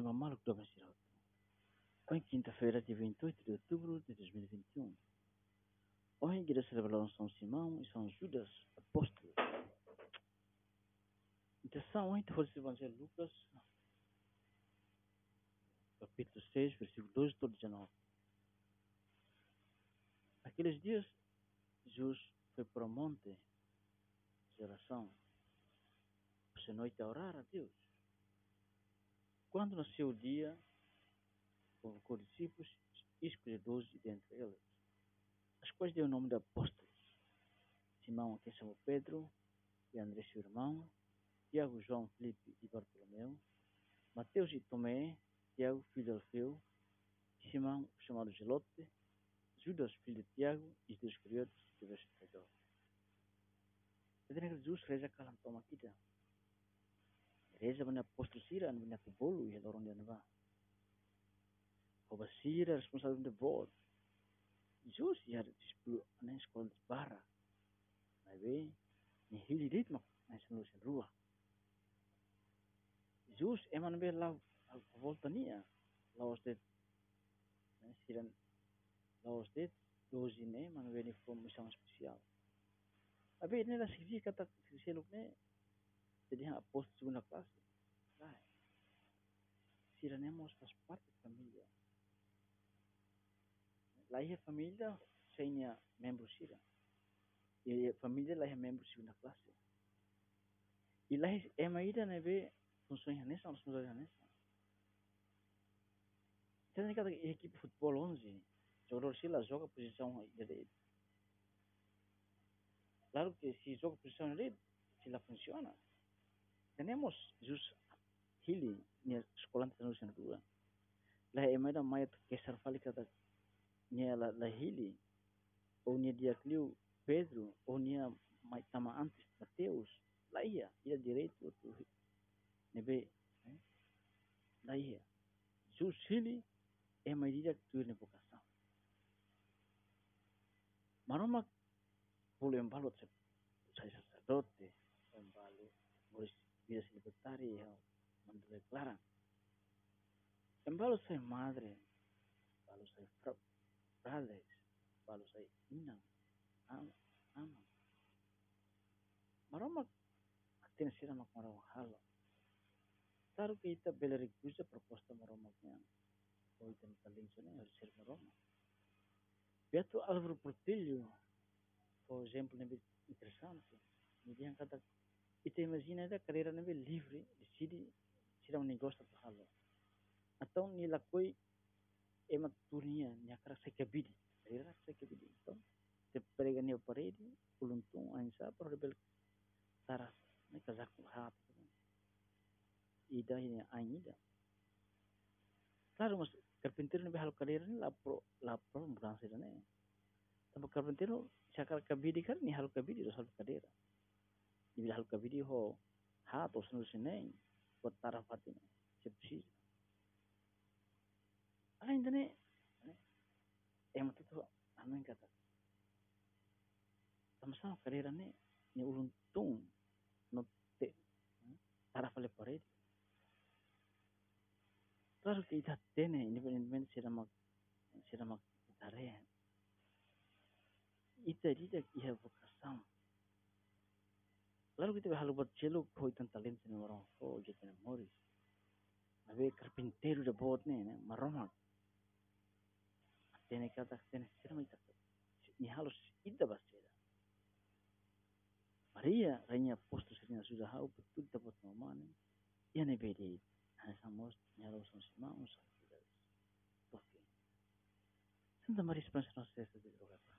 Mamalo, que toma Ciroto. Hoje, quinta-feira, dia 28 de outubro de 2021. Hoje, igreja celebrou São Simão e São Judas, apóstolos. Intenção hoje, foi o Evangelho de Lucas, capítulo 6, versículo 2 todo 19. Naqueles dias, Jesus foi para o monte de passou a noite a orar a Deus. Quando nasceu o dia, convocou discípulos e escolheu doze dentre eles, as quais deu o nome de apóstolos. Simão, que chamou Pedro, e André, seu irmão, Tiago, João, Felipe e Bartolomeu, Mateus e Tomé, Tiago, filho de Alfeu, Simão, chamado Gelote, Judas, filho de Tiago, e Deus Iscariotes, que veio traidor. Jadi Jesus reza kalam toma kita. Reza benda apostol sira, benda kebolu, ya lorong dia neba. Kau basira responsável de voto. Jesus ya di sepuluh aneh sekolah di bara. Nabi, ni hili dit mak, na senu sen ruah. Jesus eman be lau volta nia, lau ostet, siran lau ostet, dozi ne, man be ni form isang spesial. Abi ini lah sisi kata sisi luk sería apóstol segunda classe, sai, Si la nemos faz parte da familia. La hija familia seña membro sira. E a família lá é membro segunda classe. E lá é maíra neve funções nessa, ou nos olhamos nessa. Tem cada equipe de futebol 11, jogador se lá joga posição direita. Claro que se joga posição direita, se lá funciona. Temos jus hili ni sekolah internasional dua. Lah emada mayat kesar fali kata nia la, la hili ou nia dia cliu Pedro. Ou nia mai tama antes Mateus. Lá ia ia direito tu. Nebe eh? lá ia jus hili é mai dia tu ne vocação maroma polo embalot se sai sacerdote. embalo moris vida libertaria mando declara embalo sai madre embalo sai padres, para ay inang, ama, ama. Marama atin sila makmaraw halo. Taro kita beleri kusa proposta marama niya. O itan taling sa niya, sir marama. Beato Álvaro Portillo, por exemplo, é interessante. Me diyan kata, ita imagina da carreira nebe livre, decide sila um negócio para halo. Então, nila koi ema turnia nya kara se kabidi rira se kabidi to te prega ne parede uluntung ansa por bel taras ne kazak hat ida ini ainida claro mas carpintero ne hal carreira ne la pro la pro mudança ne tapi carpintero sakar kabidi kan ni hal kabidi hal carreira ni hal kabidi ho hat os no sine buat tarafatin sepsi ainda né é uma tudo a mãe kata carreira né ni ulun tung no te para fale parede claro que ita tene independentemente se mak se mak tare ita ita ia vocação Lalu kita halu buat celuk kau itu talent ni orang kau jadi moris. Nabi carpintero de bot ni, maromak tiene que tiene que ser muy ni halos ida basera Maria reina posto seria sudah hau betul dapat nomane ya ne bedi hasamos ni halos son simamos Santa Maria Esperança Nossa Senhora de Droga.